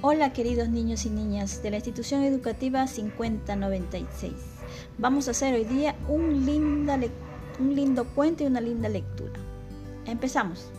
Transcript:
Hola queridos niños y niñas de la institución educativa 5096. Vamos a hacer hoy día un, un lindo cuento y una linda lectura. Empezamos.